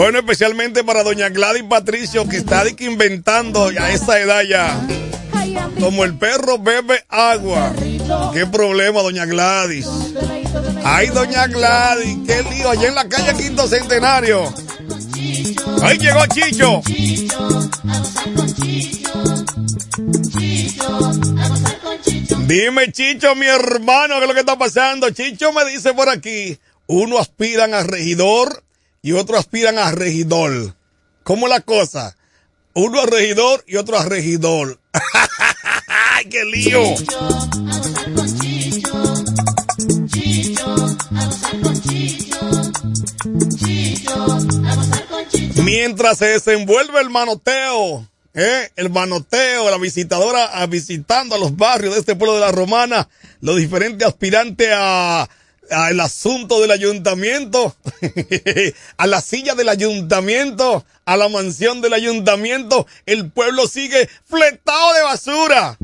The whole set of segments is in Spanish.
Bueno, especialmente para doña Gladys Patricio, que está inventando a esa edad ya. Como el perro bebe agua. ¿Qué problema, doña Gladys? Ay, doña Gladys, qué lío. Allá en la calle Quinto Centenario. Ahí llegó Chicho. Dime, Chicho, mi hermano, ¿qué es lo que está pasando? Chicho me dice por aquí, uno aspiran a regidor y otro aspiran a regidor. ¿Cómo la cosa? Uno a regidor y otro a regidor. ¡Ay, qué lío! Mientras se desenvuelve el manoteo, ¿eh? el manoteo, la visitadora visitando a los barrios de este pueblo de la Romana, los diferentes aspirantes a al asunto del ayuntamiento, a la silla del ayuntamiento, a la mansión del ayuntamiento, el pueblo sigue fletado de basura.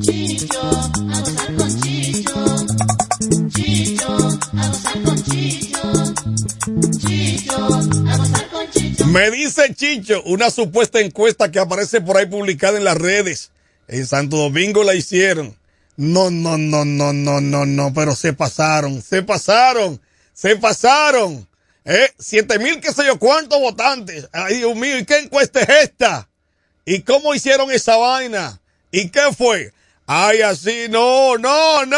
Me dice Chicho, una supuesta encuesta que aparece por ahí publicada en las redes. En Santo Domingo la hicieron. No, no, no, no, no, no, no, pero se pasaron, se pasaron, se pasaron. ¿Eh? Siete mil, qué sé yo, cuántos votantes. Ay, Dios mío, ¿y qué encuesta es esta? ¿Y cómo hicieron esa vaina? ¿Y qué fue? Ay, así, no, no, no.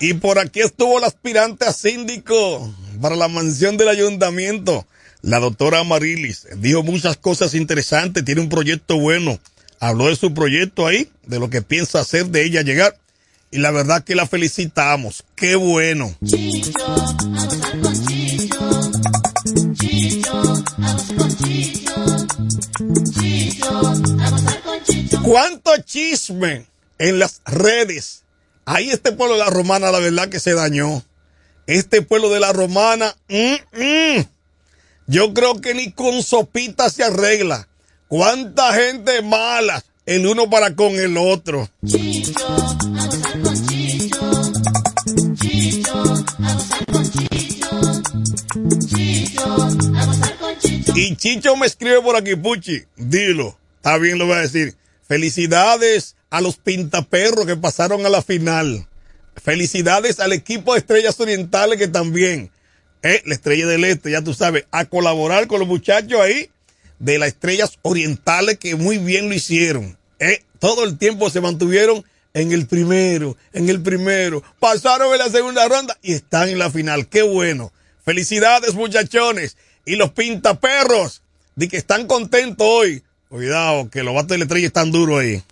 Y por aquí estuvo el aspirante a síndico para la mansión del ayuntamiento. La doctora Amarilis dijo muchas cosas interesantes, tiene un proyecto bueno. Habló de su proyecto ahí, de lo que piensa hacer de ella llegar. Y la verdad que la felicitamos. Qué bueno. ¿Cuánto chisme en las redes? Ahí este pueblo de la romana, la verdad que se dañó este pueblo de la romana, mm, mm, yo creo que ni con sopita se arregla. ¿Cuánta gente mala el uno para con el otro? Y Chicho me escribe por aquí, Puchi, dilo, está bien lo voy a decir. Felicidades a los pintaperros que pasaron a la final. Felicidades al equipo de Estrellas Orientales que también, eh, la Estrella del Este, ya tú sabes, a colaborar con los muchachos ahí de las Estrellas Orientales que muy bien lo hicieron. Eh, todo el tiempo se mantuvieron en el primero, en el primero, pasaron en la segunda ronda y están en la final. Qué bueno. Felicidades muchachones. Y los pintaperros, de que están contentos hoy. Cuidado, que los bates de la estrella están duros ahí.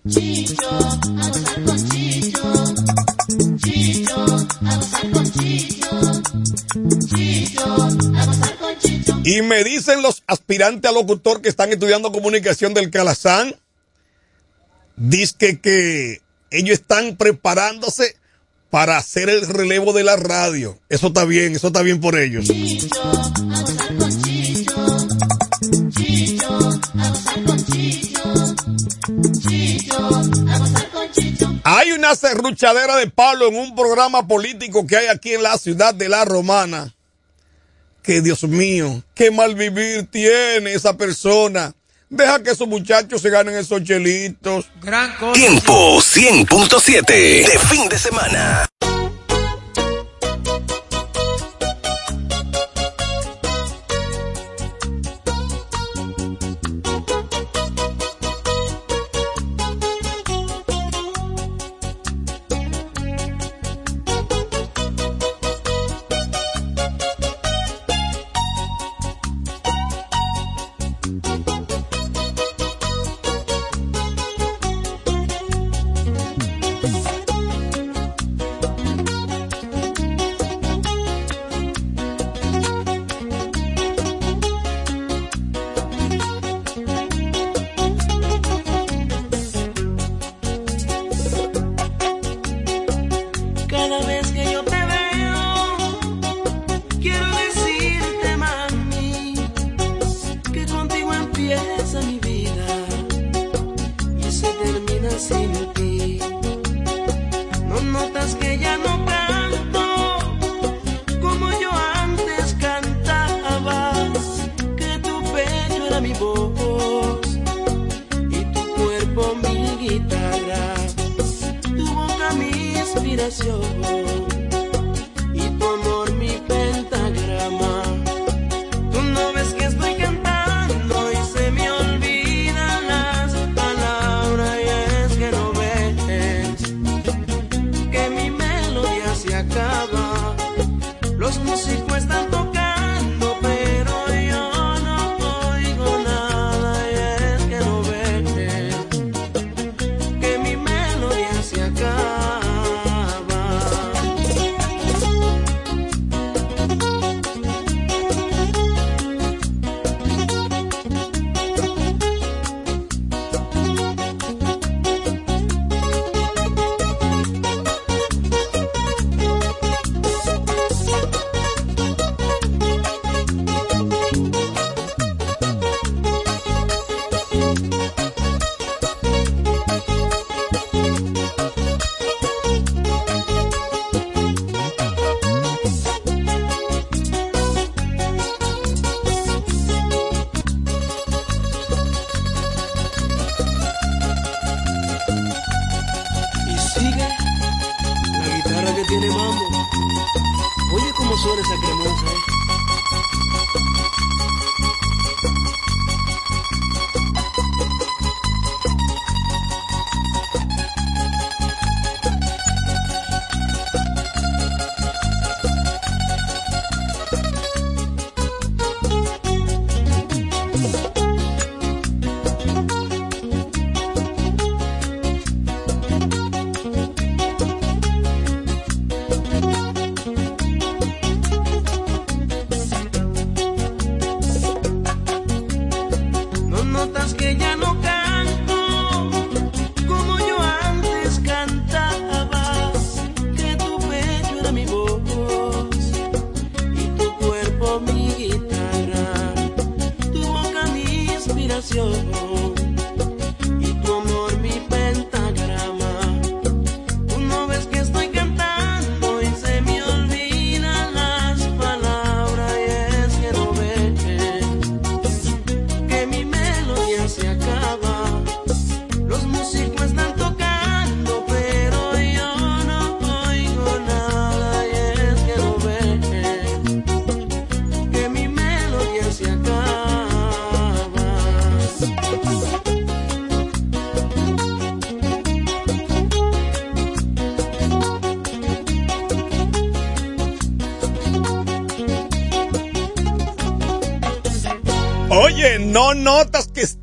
Y me dicen los aspirantes a locutor que están estudiando comunicación del Calazán, dice que ellos están preparándose para hacer el relevo de la radio. Eso está bien, eso está bien por ellos. Hay una serruchadera de palo en un programa político que hay aquí en la ciudad de La Romana. Que Dios mío, qué mal vivir tiene esa persona. Deja que esos muchachos se ganen esos chelitos. Tiempo 100.7 de fin de semana.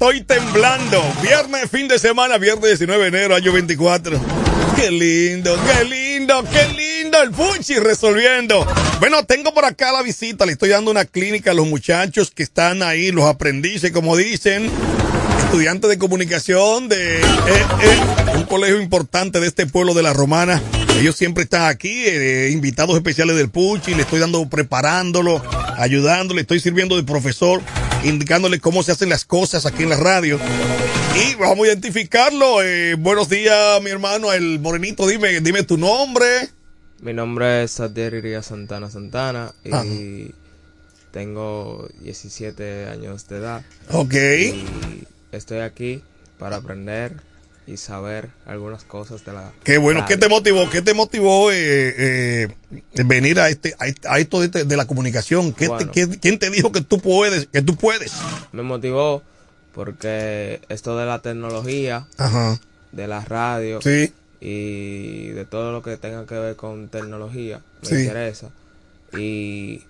Estoy temblando. Viernes, fin de semana, viernes 19 de enero, año 24. Qué lindo, qué lindo, qué lindo el Puchi resolviendo. Bueno, tengo por acá la visita, le estoy dando una clínica a los muchachos que están ahí, los aprendices, como dicen, estudiantes de comunicación de eh, eh, un colegio importante de este pueblo de la Romana. Ellos siempre están aquí, eh, invitados especiales del Puchi, le estoy dando, preparándolo, ayudándole, estoy sirviendo de profesor indicándole cómo se hacen las cosas aquí en la radio. Y vamos a identificarlo. Eh, buenos días, mi hermano, el morenito. Dime, dime tu nombre. Mi nombre es Iria Santana Santana y tengo 17 años de edad. Ok. Y estoy aquí para aprender y saber algunas cosas de la. Qué bueno, ¿qué te motivó? ¿Qué te motivó eh, eh, venir a este a, esto de, la comunicación? ¿Qué ¿Quién te dijo que tú puedes? Que tú puedes. Me motivó porque esto de la tecnología, de la radio y de todo lo que tenga que ver con tecnología me interesa y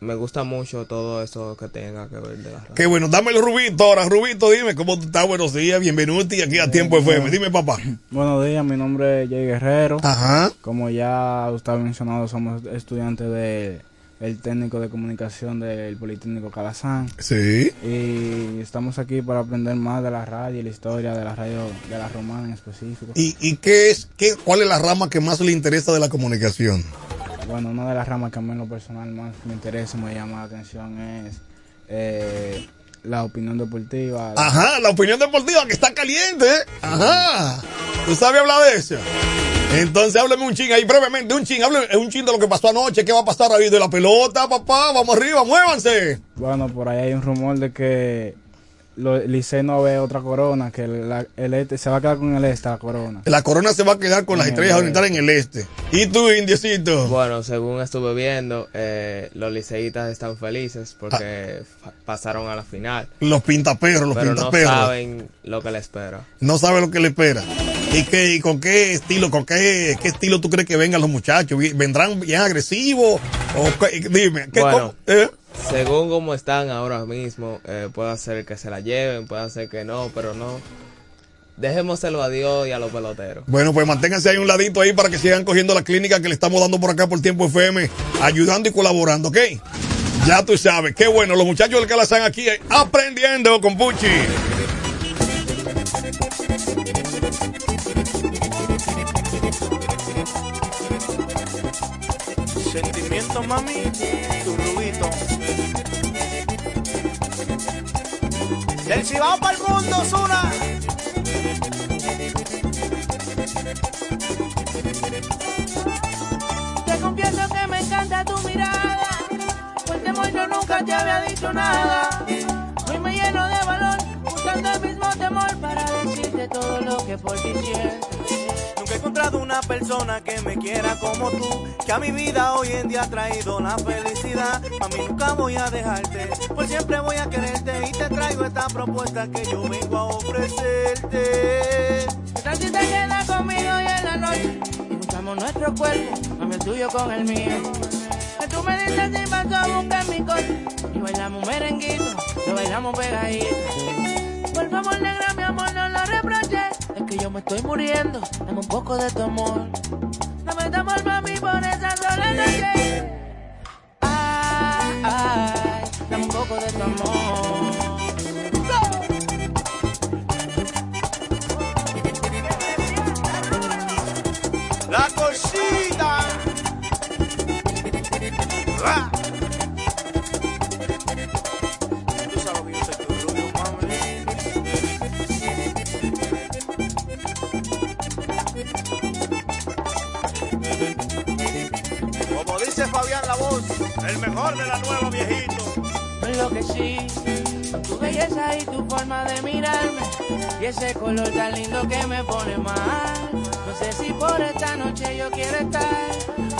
me gusta mucho todo eso que tenga que ver de la radio. Qué bueno, dámelo Rubito ahora. Rubito, dime cómo tú estás. Buenos días, bienvenido aquí a Tiempo FM. Dime, papá. Buenos días, mi nombre es Jay Guerrero. Ajá. Como ya usted ha mencionado, somos estudiantes de el técnico de comunicación del Politécnico Calazán. Sí. Y estamos aquí para aprender más de la radio y la historia de la radio de la romana en específico. ¿Y, y qué es, qué, cuál es la rama que más le interesa de la comunicación? Bueno, una de las ramas que a mí en lo personal más me interesa, me llama la atención es eh, la opinión deportiva. Ajá, la opinión deportiva que está caliente. Ajá. ¿Tú sabes hablar de eso? Entonces hábleme un ching ahí brevemente, un ching, hábleme un ching de lo que pasó anoche, qué va a pasar ahí de la pelota, papá, vamos arriba, muévanse. Bueno, por ahí hay un rumor de que Licey no ve otra corona, que el este se va a quedar con el este, la corona. La corona se va a quedar con las estrellas orientales en el este. ¿Y tú, Indiecito? Bueno, según estuve viendo, eh, los liceístas están felices porque ah. pasaron a la final. Los pintaperros, los Pero pintaperros. no saben lo que le espera. No saben lo que le espera. ¿Y, qué, y con qué estilo, con qué, qué estilo tú crees que vengan los muchachos? ¿Vendrán bien agresivos? O, dime, ¿qué, bueno, eh? Según como están ahora mismo, eh, puede ser que se la lleven, puede ser que no, pero no. Dejémoselo a Dios y a los peloteros. Bueno, pues manténganse ahí un ladito ahí para que sigan cogiendo la clínica que le estamos dando por acá por Tiempo FM, ayudando y colaborando, ¿ok? Ya tú sabes, qué bueno, los muchachos del que la están aquí eh, aprendiendo con Puchi. Sentimiento, mami, tu rubito. Del Cibao para el mundo, Zuna. Te confieso que me encanta tu mirada. Pues temor yo nunca te había dicho nada. Hoy me lleno de valor, buscando el mismo temor para decirte todo lo que por ti siento. He encontrado una persona que me quiera como tú, que a mi vida hoy en día ha traído la felicidad. A mí nunca voy a dejarte, pues siempre voy a quererte y te traigo esta propuesta que yo vengo a ofrecerte. Esta si te quedas conmigo y en la noche buscamos nuestro cuerpo, mami el tuyo con el mío. Que tú me dices si paso a buscar mi coche y bailamos merenguito, lo bailamos pegadito. Por favor, negra, mi yo me estoy muriendo, dame un poco de tu amor. Dame tu amor, mami, por esa sola noche. Ay, ay, dame un poco de tu amor. La cosita. Mejor de la nueva viejito. lo que sí, tu belleza y tu forma de mirarme y ese color tan lindo que me pone mal. No sé si por esta noche yo quiero estar,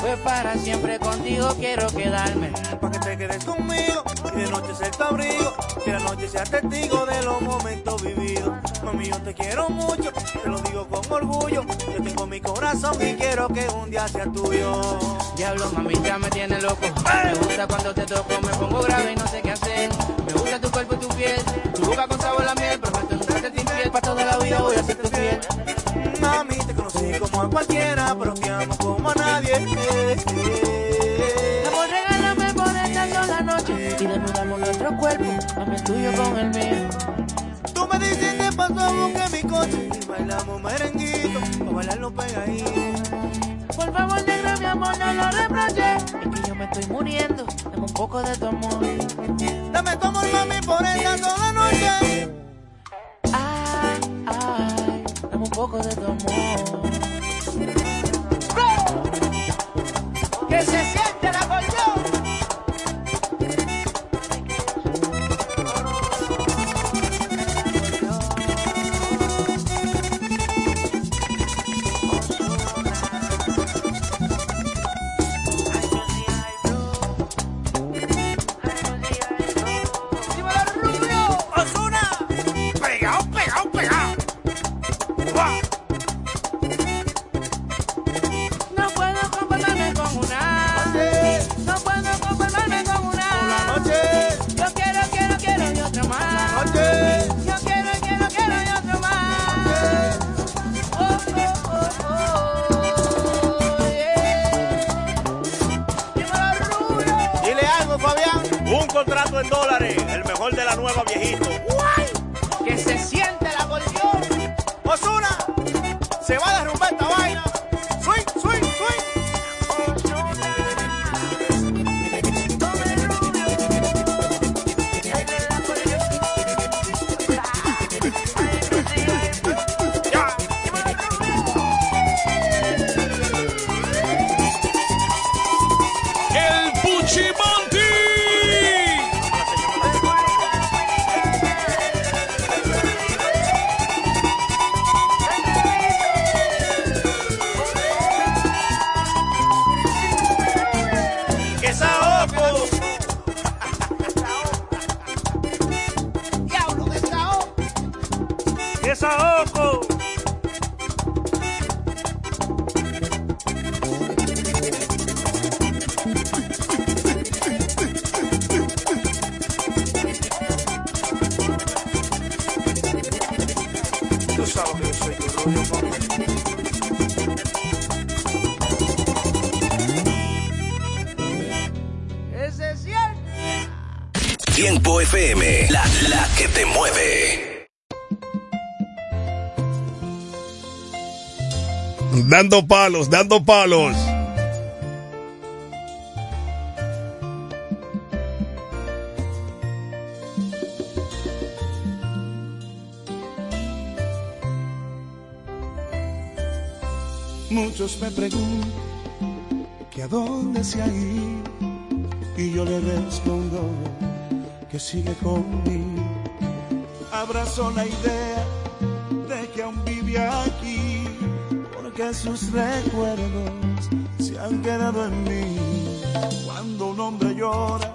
pues para siempre contigo quiero quedarme. Pa' que te quedes conmigo y de noche ser tu abrigo, que la noche sea testigo de los momentos vividos. Mami, yo te quiero mucho, te lo digo con orgullo. Yo corazón y quiero que un día sea tuyo. Diablo, mami, ya me tiene loco. Me gusta cuando te toco, me pongo grave y no sé qué hacer. Me gusta tu cuerpo y tu piel, tu boca con sabor a miel, perfecto, nunca te infiel. Pa' toda la vida voy a serte fiel. Mami, te conocí como a cualquiera, pero estoy muriendo, dame un poco de tu amor. Dame tu amor, mami, por esta sola en dólares, el mejor de la nueva viejito. Dando palos, dando palos. Muchos me preguntan que a dónde se ha ido y yo le respondo que sigue conmigo. Abrazo la idea porque sus recuerdos se han quedado en mí. Cuando un hombre llora,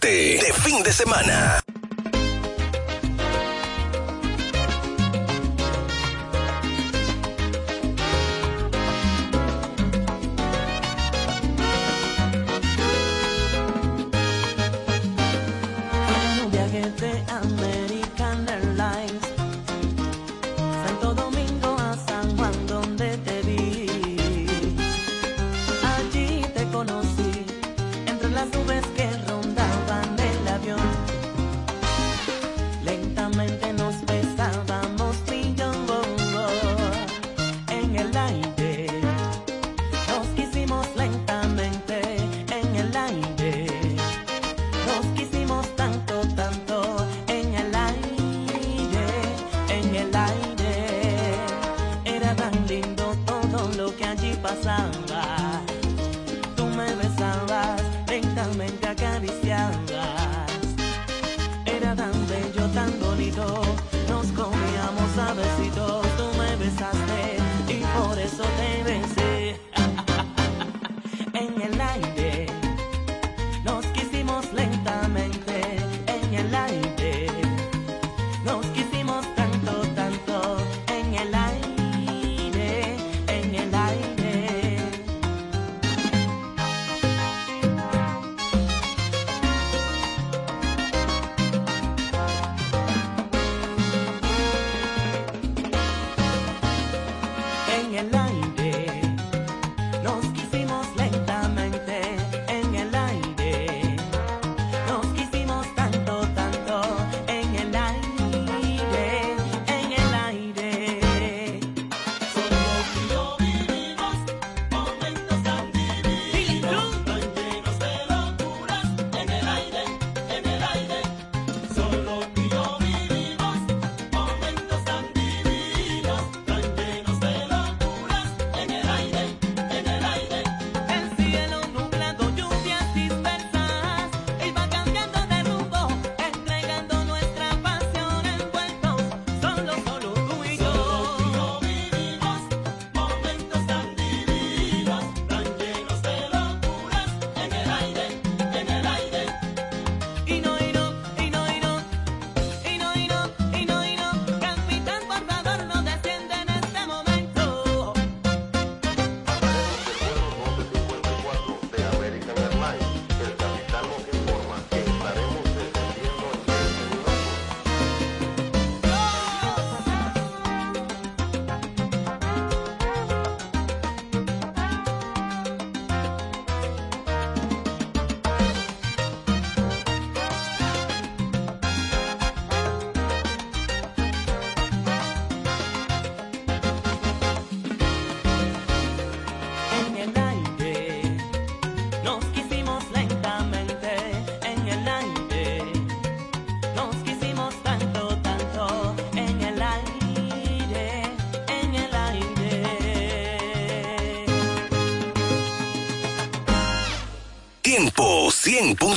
de fin de semana. Era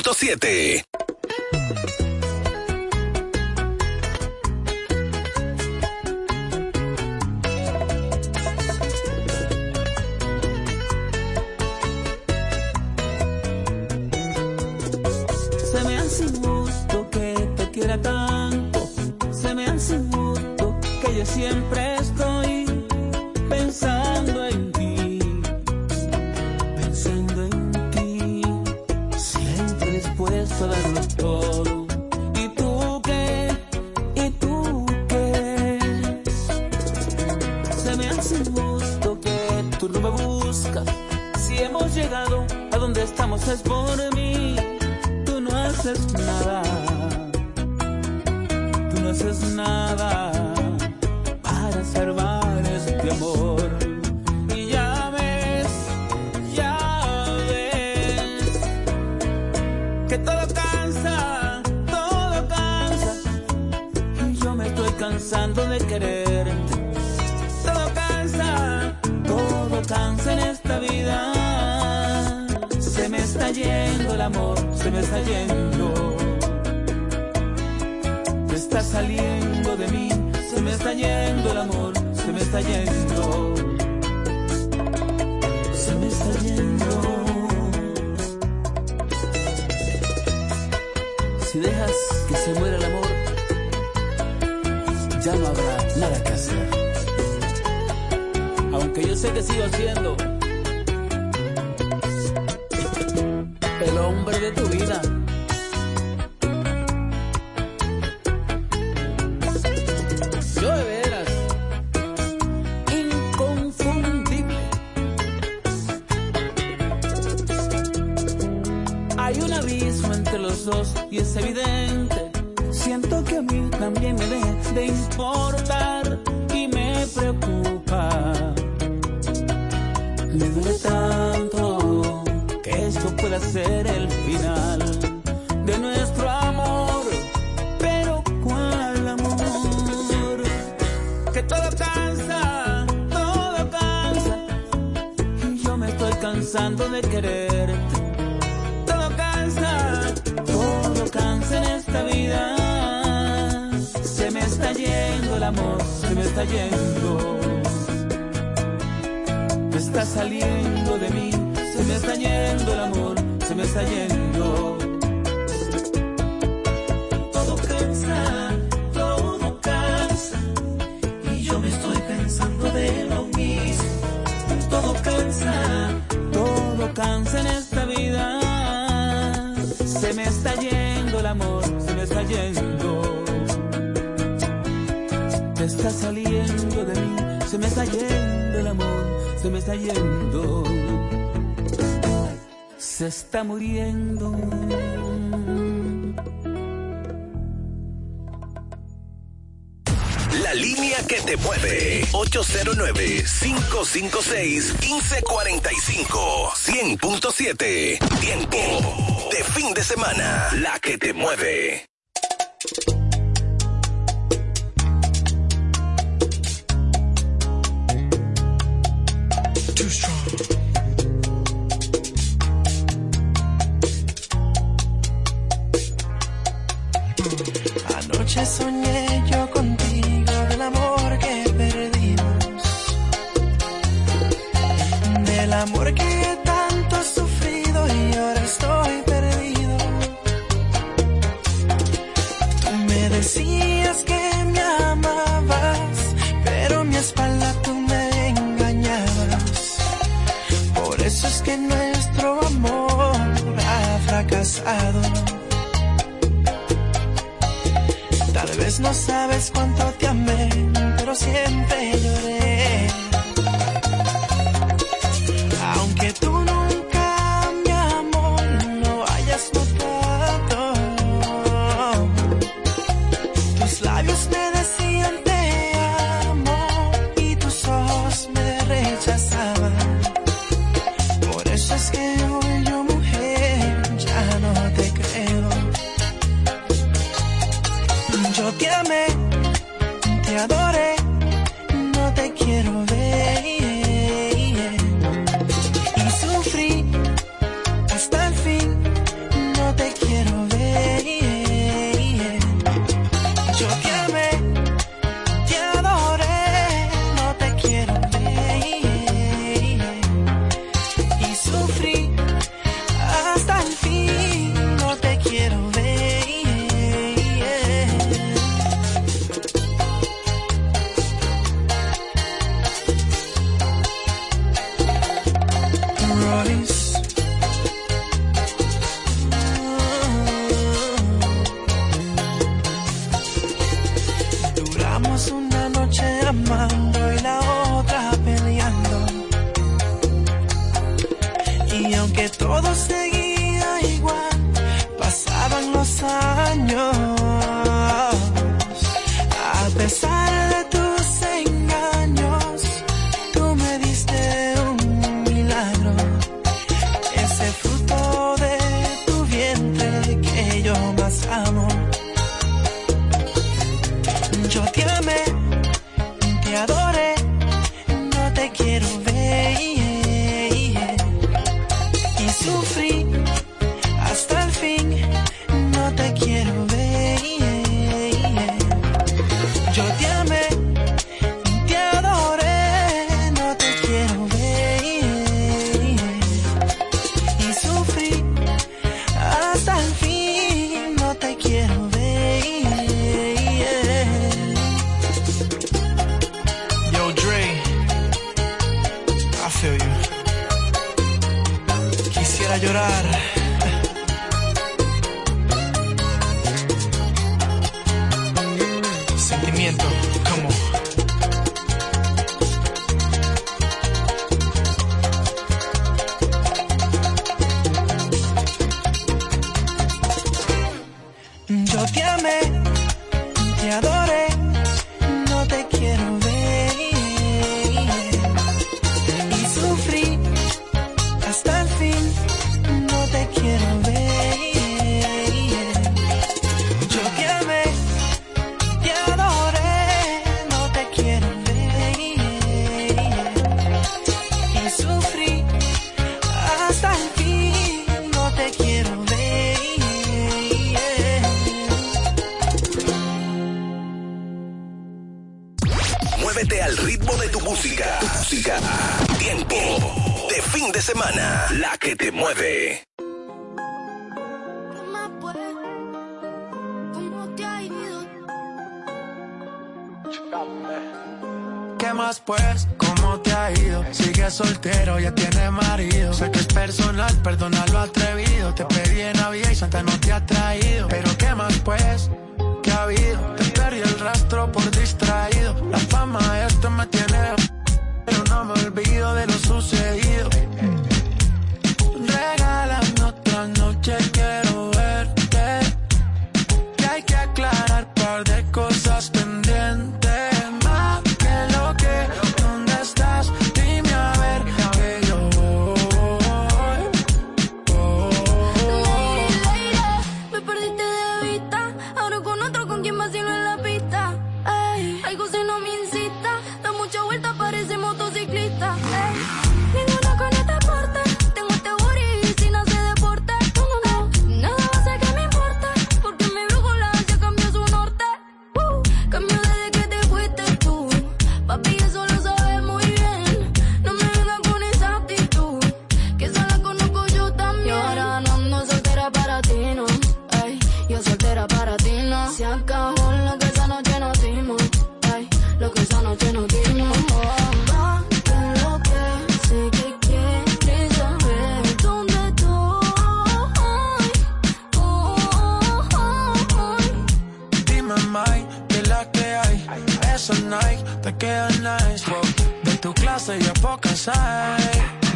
106.7. Se me hace injusto que te quiera tanto. Se me hace injusto que yo siempre yendo el amor, se me está yendo. Te está saliendo de mí, se me está yendo el amor, se me está yendo. Se está muriendo. La línea que te mueve. 809-556-1545. 100.7. Tiempo fin de semana, la que te mueve.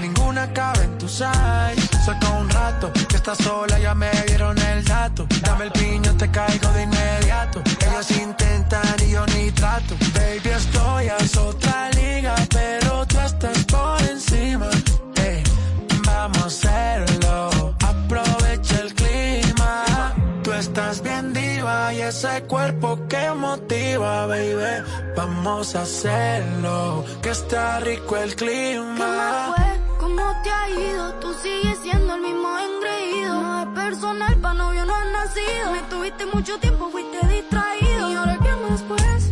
Ninguna cabe en tu size. Saca un rato que estás sola, ya me Vamos a hacerlo, que está rico el clima. ¿Qué fue? ¿Cómo te ha ido? Tú sigues siendo el mismo engreído. No es personal, pa' novio no has nacido. Me tuviste mucho tiempo, fuiste distraído. ¿Y ahora qué más pues?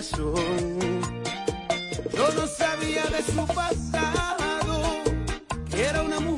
Yo no sabía de su pasado, que era una mujer.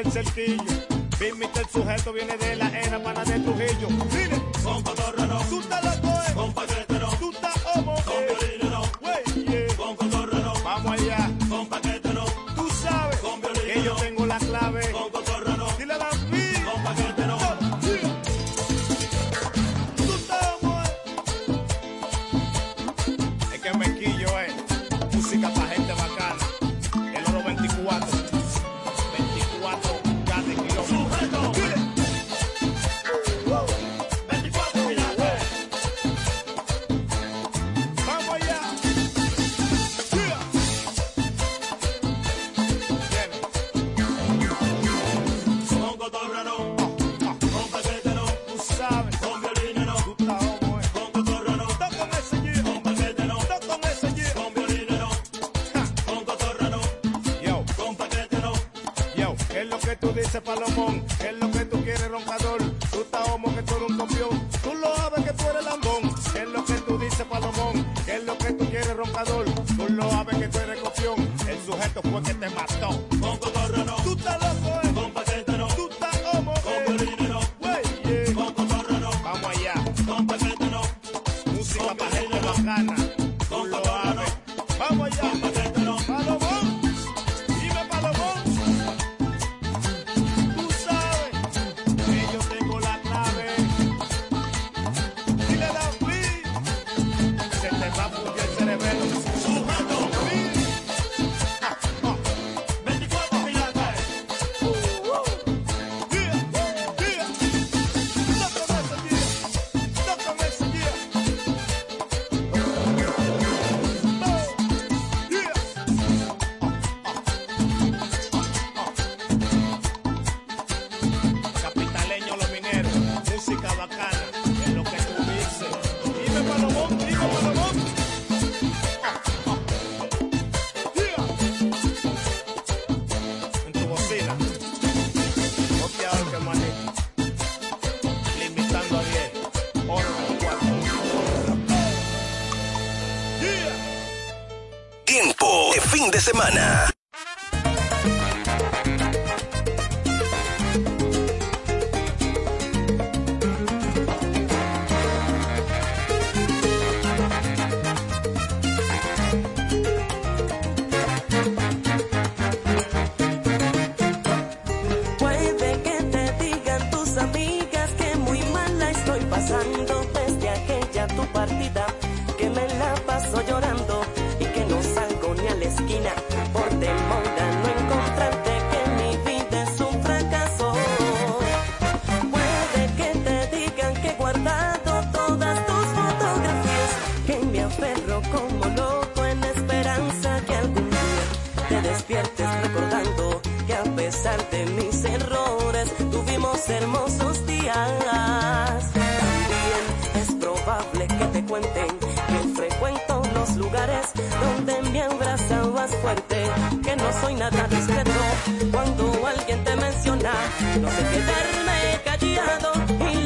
el cerquillo. Vimita el sujeto viene del fin de semana. lugares donde me abrazabas fuerte, que no soy nada discreto. Cuando alguien te menciona, no sé quedarme callado y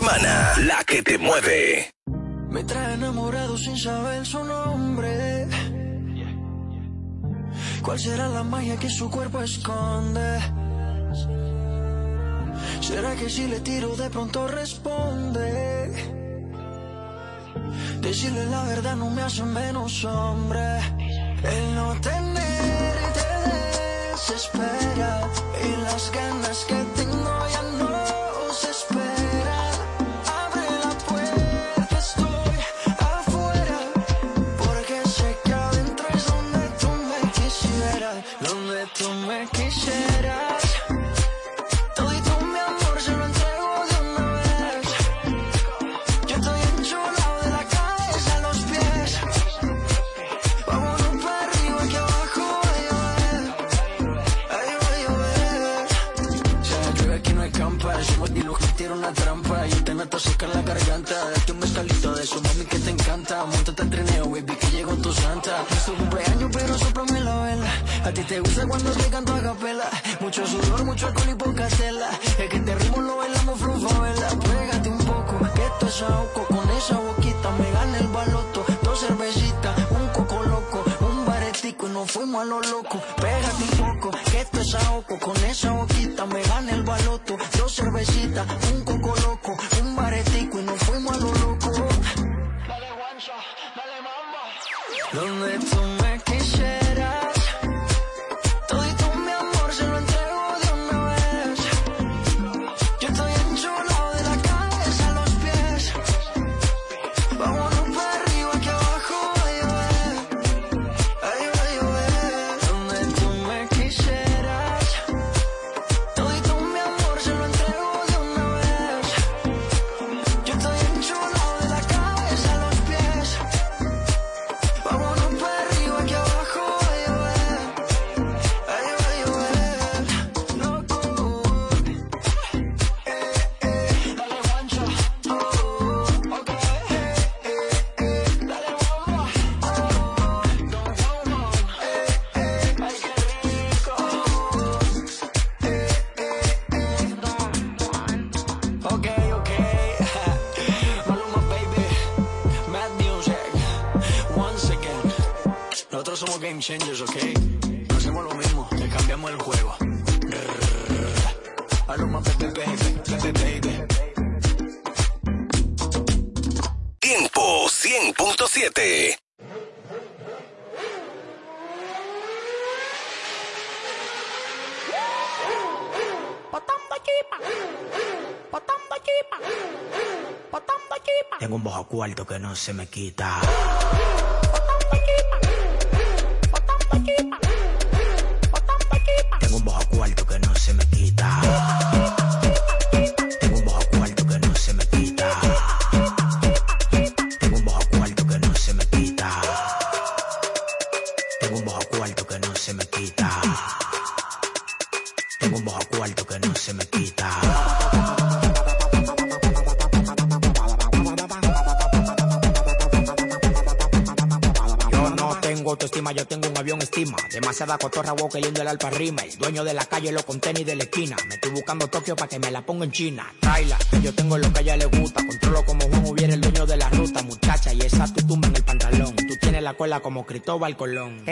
semana, la que te mueve. Me trae enamorado sin saber su nombre. ¿Cuál será la magia que su cuerpo esconde? ¿Será que si le tiro de pronto responde? Decirle la verdad no me hace menos hombre. El no tenerte desespera y las ganas que changes, ok. No hacemos lo mismo, le cambiamos el juego. A lo más Tiempo 100.7 Botando chipa, botando chipa, botando. Tengo un bojo cuarto que no se me quita. autoestima, yo tengo un avión estima. Demasiada cotorra, wow, que lindo el alpa rima. El dueño de la calle, lo con tenis de la esquina. Me estoy buscando Tokio para que me la ponga en China. Traila, yo tengo lo que a ella le gusta. Controlo como Juan hubiera el dueño de la ruta, muchacha. Y esa tu tumba en el pantalón. Tú tienes la cola como Cristóbal Colón.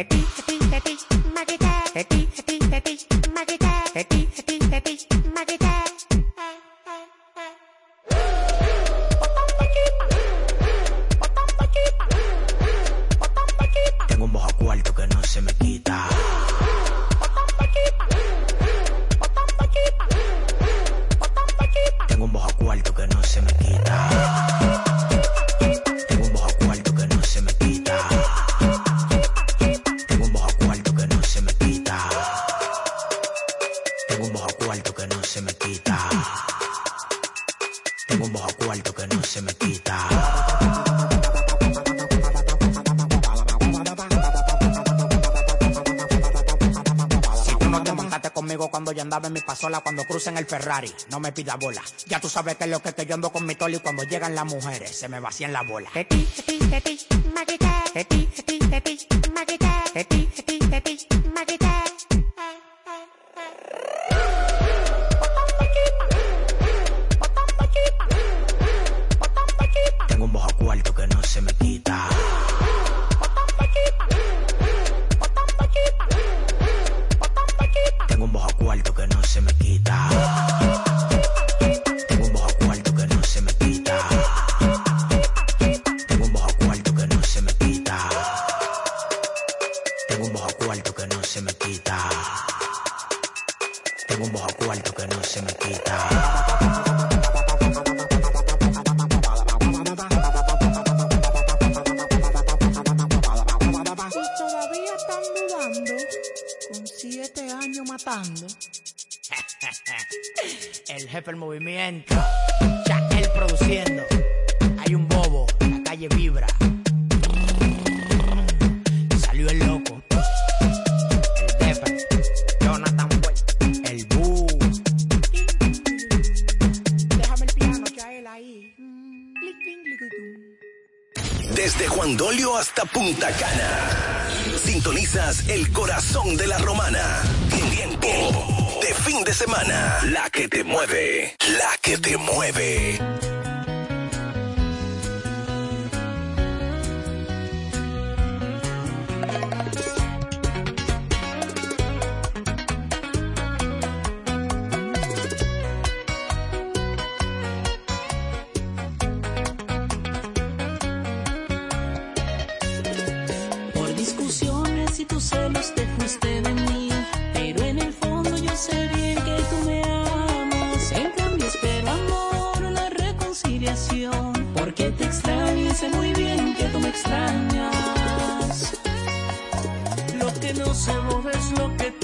Ferrari, no me pida bola. Ya tú sabes que es lo que estoy yo ando con mi toli cuando llegan las mujeres, se me vacían la bola. ¿Qué celos te fuiste de mí, pero en el fondo yo sé bien que tú me amas. En cambio espero amor, una reconciliación, porque te extraño y sé muy bien que tú me extrañas. Lo que no se es lo que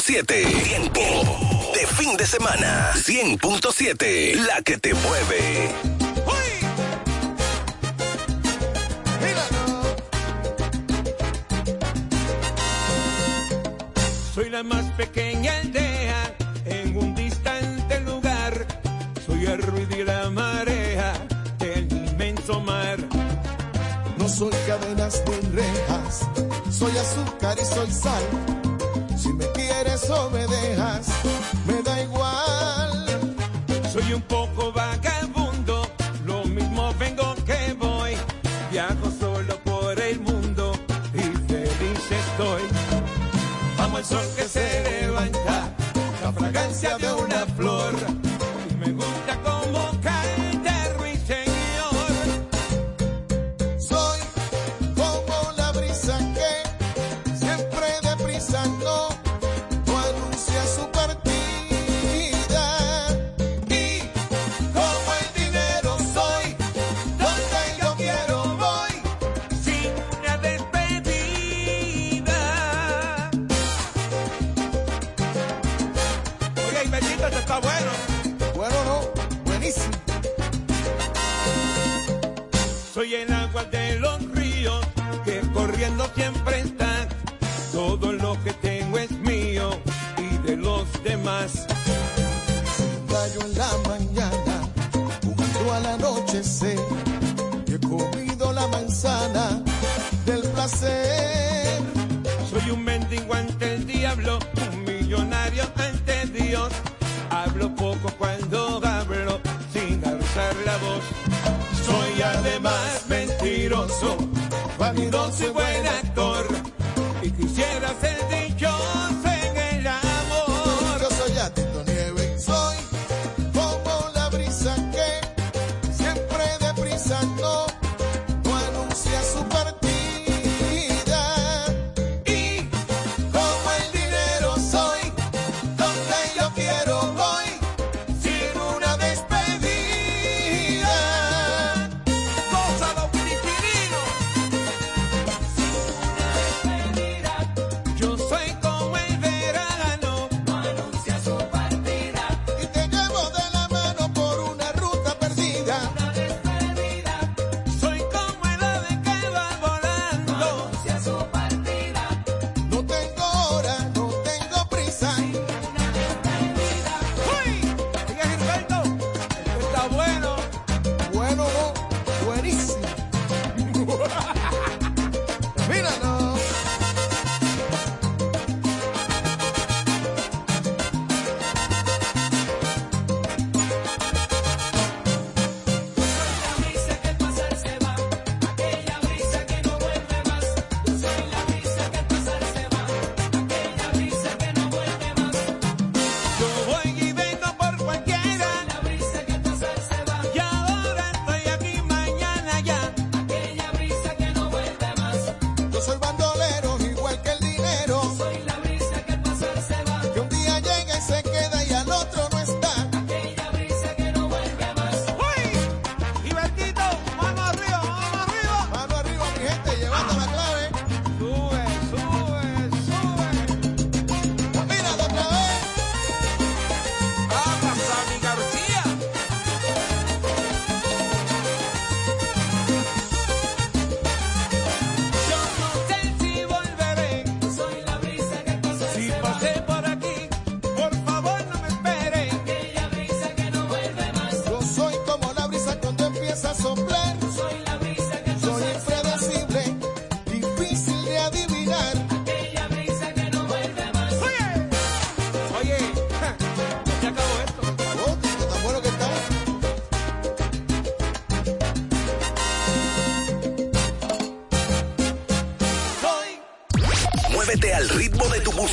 100.7. Tiempo de fin de semana. 100.7. La que te mueve. Soy la más pequeña aldea en un distante lugar. Soy el ruido y la marea del inmenso mar. No soy cadenas de rejas, soy azúcar y soy sal eso me deja.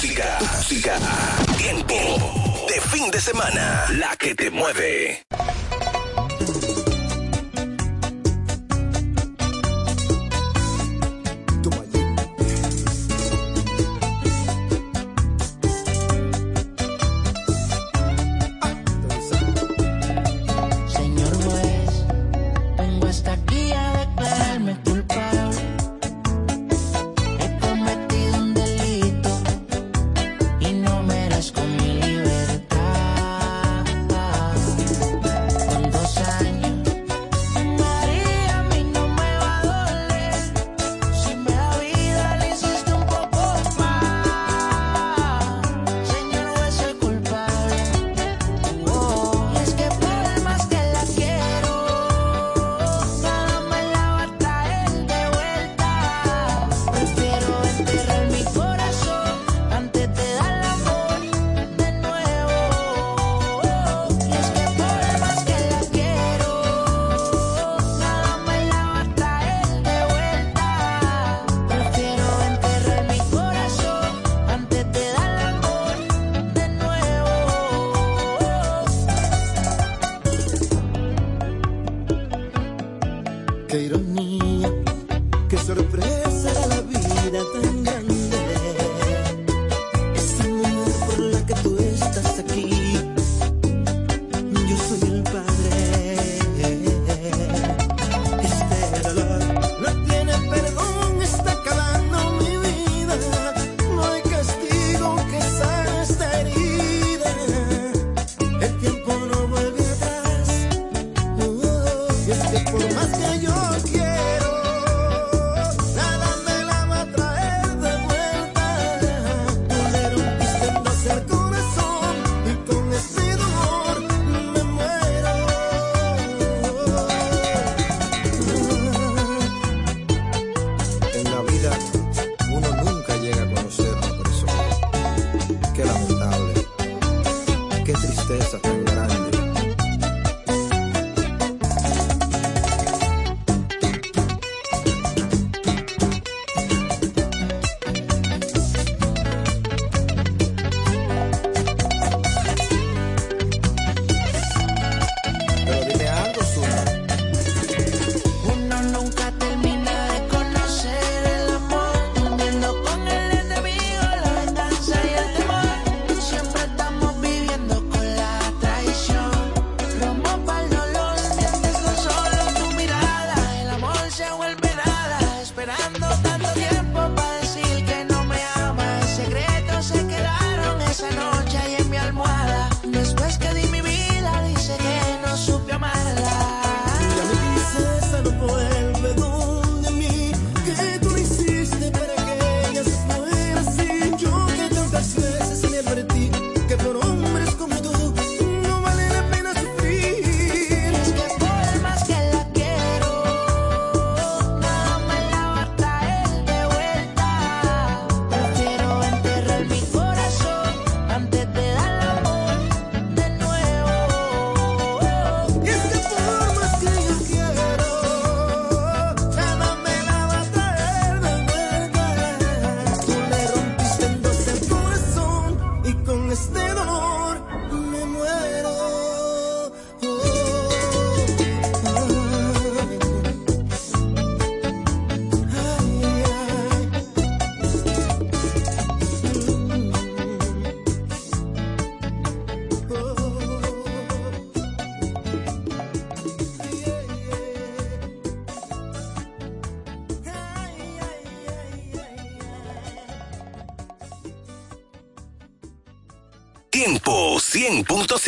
música, música, tiempo de fin de semana, la que te mueve.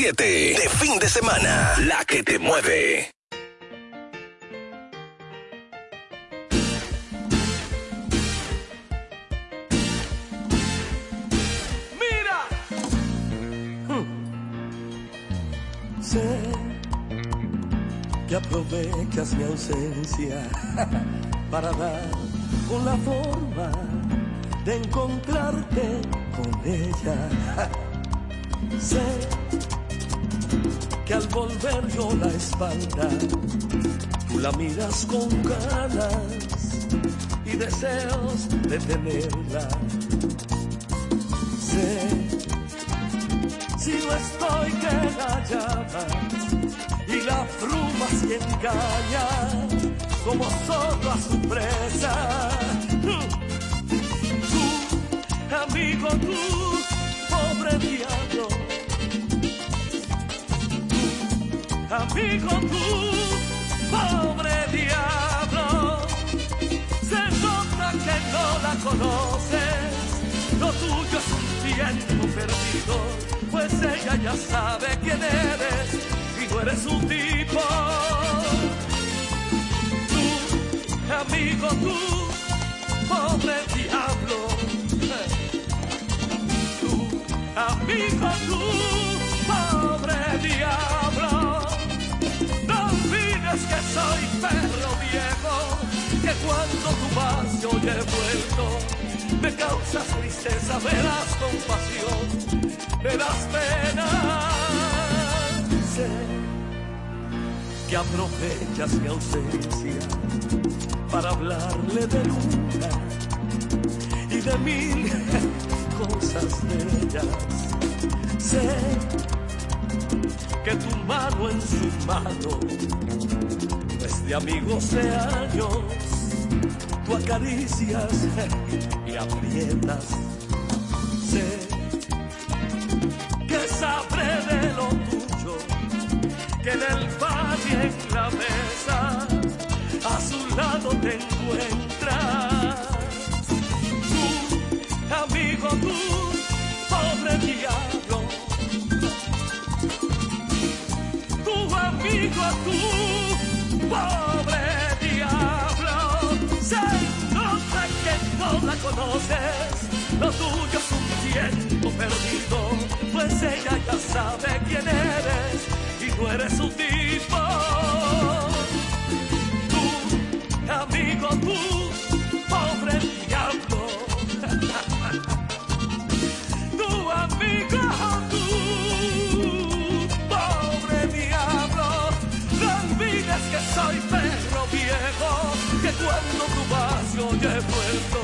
100.7 de fin de semana. La que te mueve. Mira. Sé que aprovechas mi ausencia para dar con la forma de encontrarte con ella. Sé que al volver yo la espalda, tú la miras con ganas y deseos de tenerla. Sé si no estoy que la llamas y la bruma se engaña como solo a su presa. Tú, amigo, tú, pobre diablo. Amigo, tú, pobre diablo. Se nota que no la conoces, lo tuyo es un tiempo perdido, pues ella ya sabe quién eres y no eres un tipo. Tú, amigo, tú, pobre diablo. Tú, amigo, tú, pobre diablo. Olvides que soy perro viejo, que cuando tú vas yo he vuelto. Me causas tristeza, me compasión, me das pena. Sé que aprovechas mi ausencia para hablarle de luna y de mil cosas bellas. Sé que tu mano en su mano no de amigos de años, tú acaricias y aprietas. Sé que sabré de lo tuyo, que en el bar y en la mesa a su lado te encuentras. Conoces, lo tuyo es un tiempo perdido, pues ella ya sabe quién eres y no eres su tipo. Tú, amigo, tú, pobre diablo. Tu amigo, tú, pobre diablo. No olvides que soy perro viejo, que cuando tú vas yo he vuelto.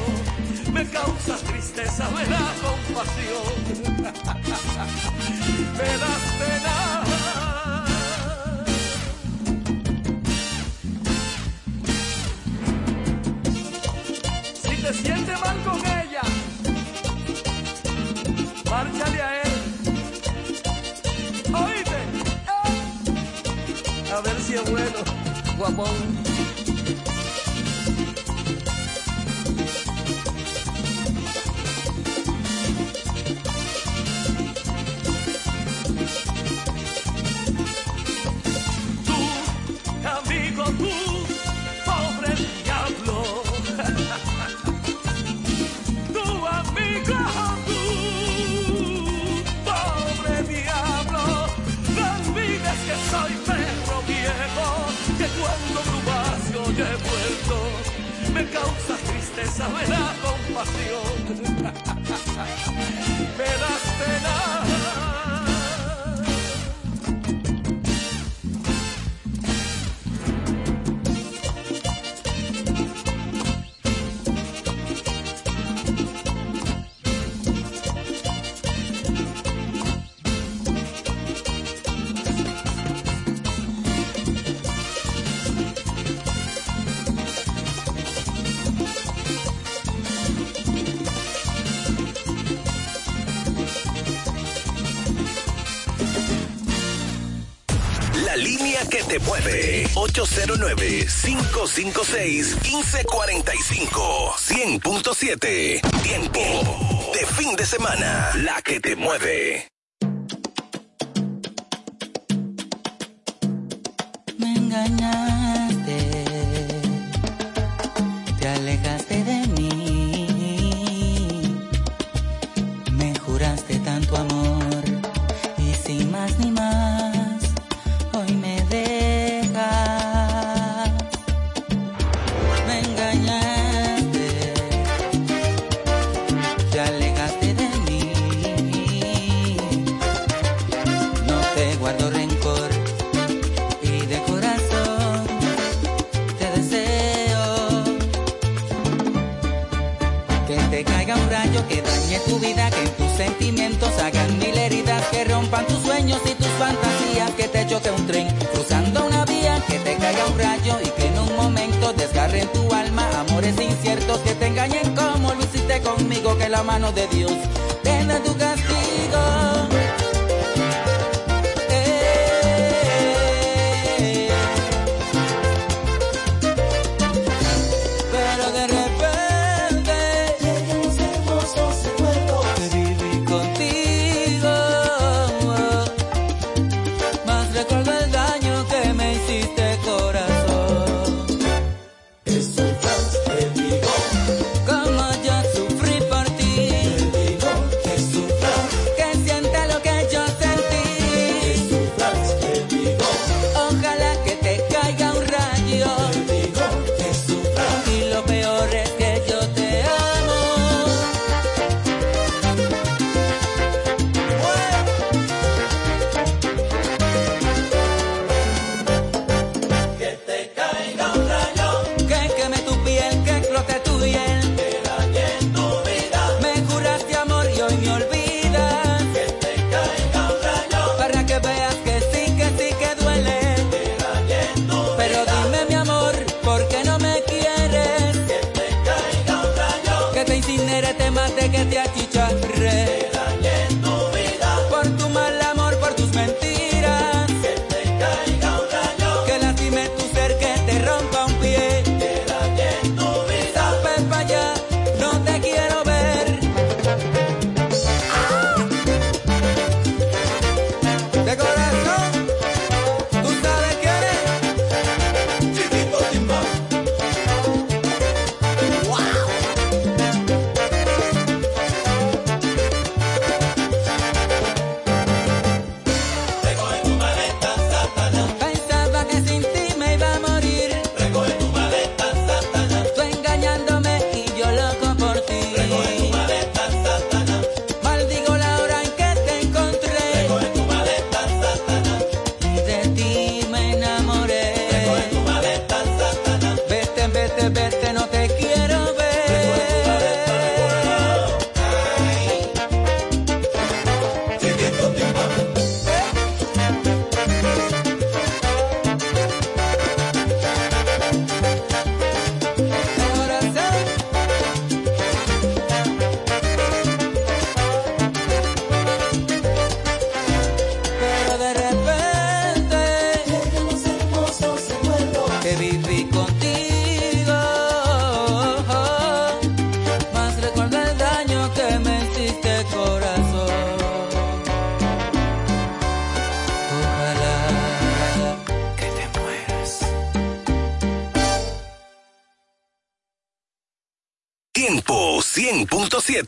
Me causa tristeza, me da compasión. Me das pena. Si te sientes mal con ella, márchale a él. Oíste, a ver si es bueno, guapón. Tristeza, me da compasión. Te mueve. 809-556-1545. 100.7. Tiempo de fin de semana. La que te mueve. De Dios tenga tu castigo.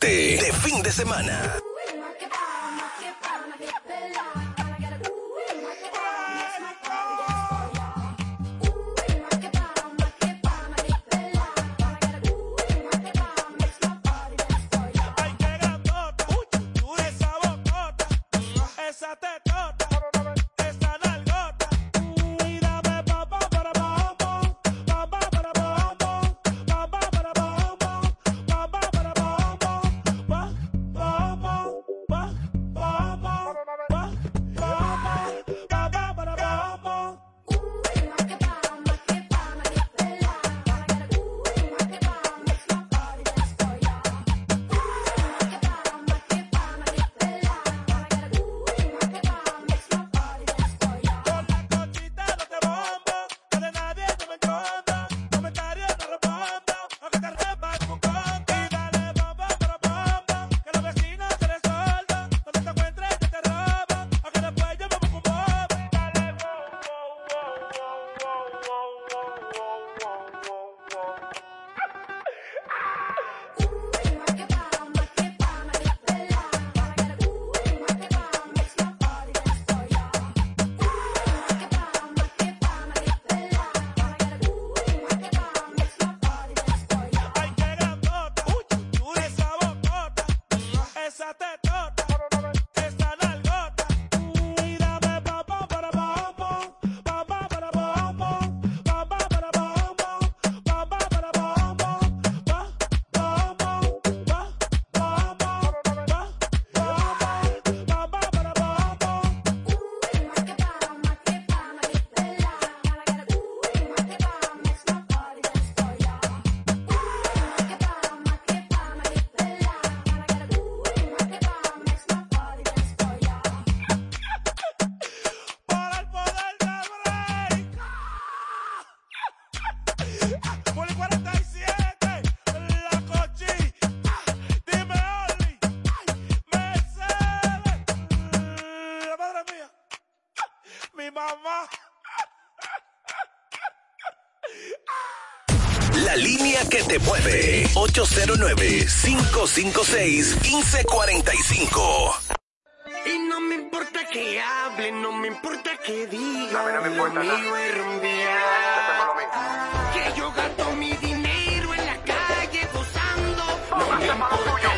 de fin de semana. mamá. La línea que te mueve. 809-556-1545. Y no me importa que hable, no me importa que diga. A no me importa. Lo mío es rumbear. Que yo gasto mi dinero en la calle gozando. No me importa.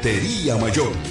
Ferretería Mayor,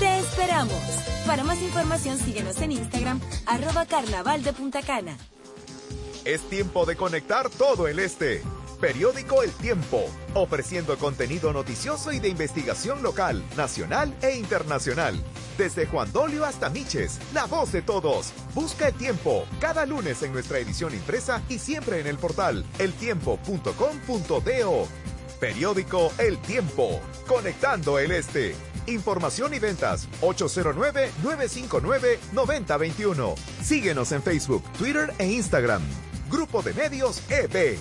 Te esperamos. Para más información síguenos en Instagram, arroba carnaval de. Es tiempo de conectar todo el este. Periódico El Tiempo, ofreciendo contenido noticioso y de investigación local, nacional e internacional. Desde Juan Dolio hasta Miches, la voz de todos. Busca El Tiempo cada lunes en nuestra edición impresa y siempre en el portal eltiempo.com.do. Periódico El Tiempo, conectando el este. Información y ventas 809-959-9021. Síguenos en Facebook, Twitter e Instagram. Grupo de Medios EB.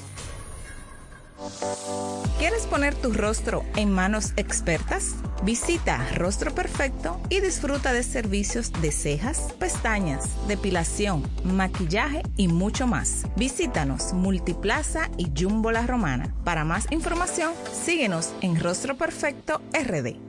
¿Quieres poner tu rostro en manos expertas? Visita Rostro Perfecto y disfruta de servicios de cejas, pestañas, depilación, maquillaje y mucho más. Visítanos Multiplaza y Jumbo La Romana. Para más información, síguenos en Rostro Perfecto RD.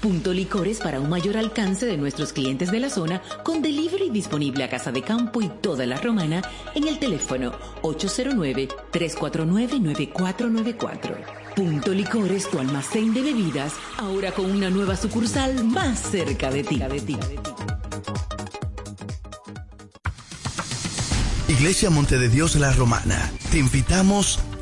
Punto Licores para un mayor alcance de nuestros clientes de la zona con delivery disponible a Casa de Campo y toda la Romana en el teléfono 809-349-9494. Punto Licores, tu almacén de bebidas, ahora con una nueva sucursal más cerca de ti. Iglesia Monte de Dios La Romana. Te invitamos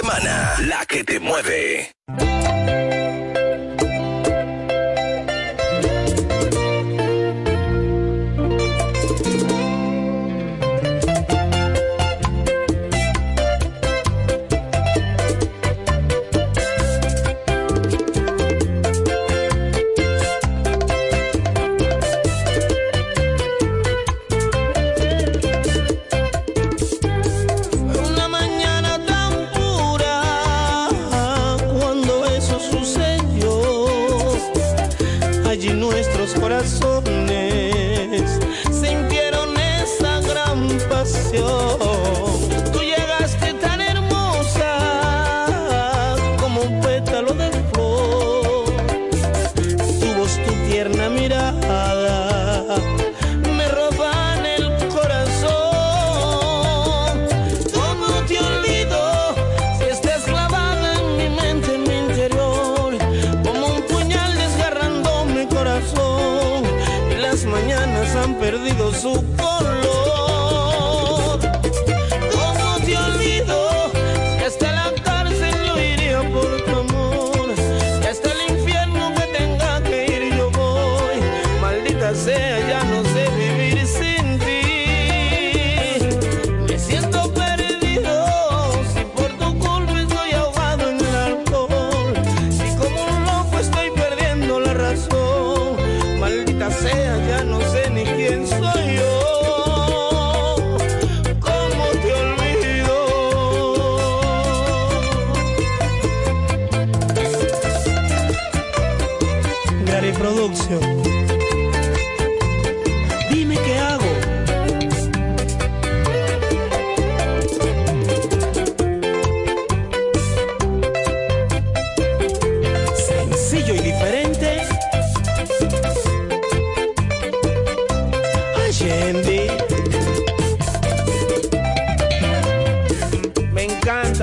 Semana. La que te mueve.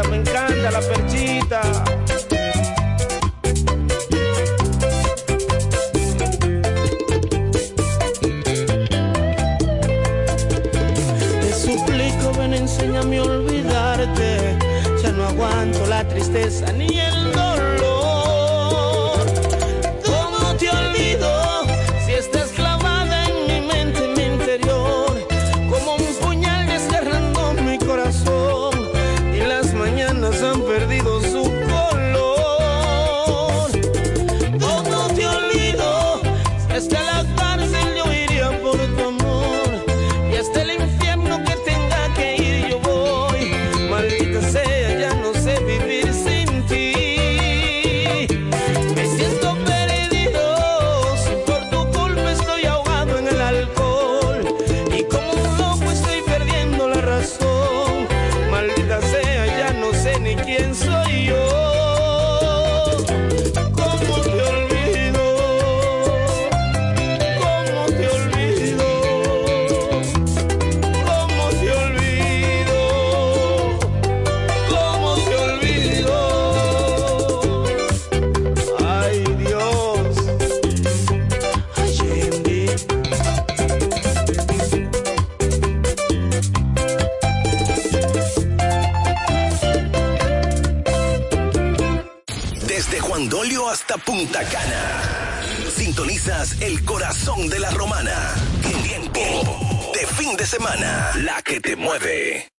Me encanta, la perchita. Te suplico, ven, enséñame a olvidarte. Ya no aguanto la tristeza ni Puntacana, Sintonizas el corazón de la romana. Tiempo de fin de semana, la que te mueve.